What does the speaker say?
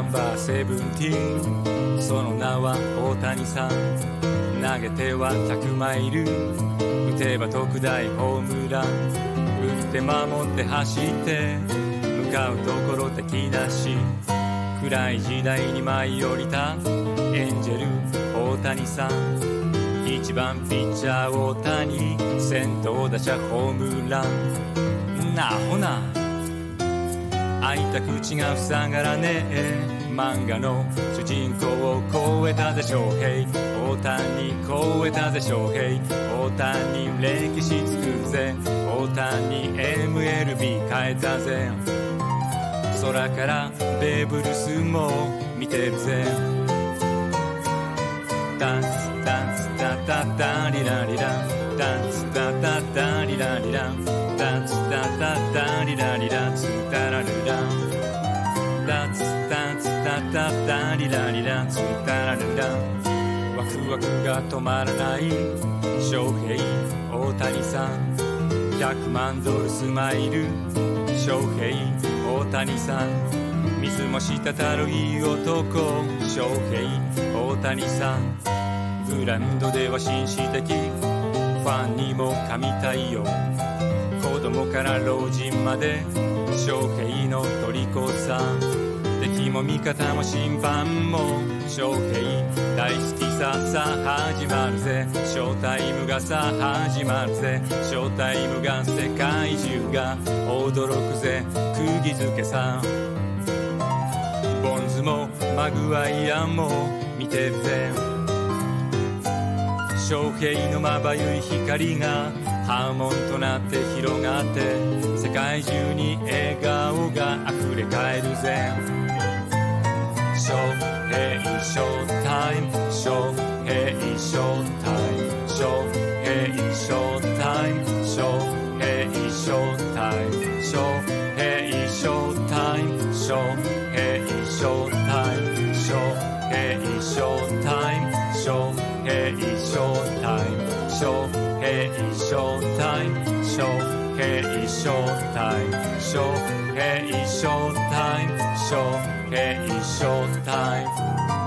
ンバーセブンティーン。その名は大谷さん。投げては100マイル。打てば特大ホームラン。打って守って走って。向かうところ敵なし暗い時代に舞い降りたエンジェル大谷さん。1番ピッチャー大谷。先頭打者ホームラン。なほな。開いた口が塞がらね。え漫画の主人公を超えたぜ翔平大谷超えたぜ翔平大谷歴史作るぜ。大谷 MLB 変えたぜ。空からベーブ・ルースも見てるぜ。ダンツダンツダダダリラリラ。ダンツダダダリラリラ。ダンツダダダリラリラ。ダンツダンツダダダリラリラツダラルラワクワクが止まらない翔平大谷さん。100万ドルスマイル翔平大谷さん。水も滴るいい男翔平大谷さん。グランドでは紳士的。ファンにも神対応。子供から老人まで。翔平の虜さ敵も味方も審判も翔平大好きささ始まるぜ。ショータイムがさ始まるぜ。ショータイムが世界中が驚くぜ。釘付けさボンズもマグワイアも見てるぜ。翔平のまばゆい光が波紋となって広がって世界中に笑顔が溢れ返るぜ。翔平ショータイム翔平ショータイム翔平ショータイム翔平ショータイム翔平ショータイム翔平ショータイムショータイショータイムショータイショータイムショー平タイムショー小イショータイム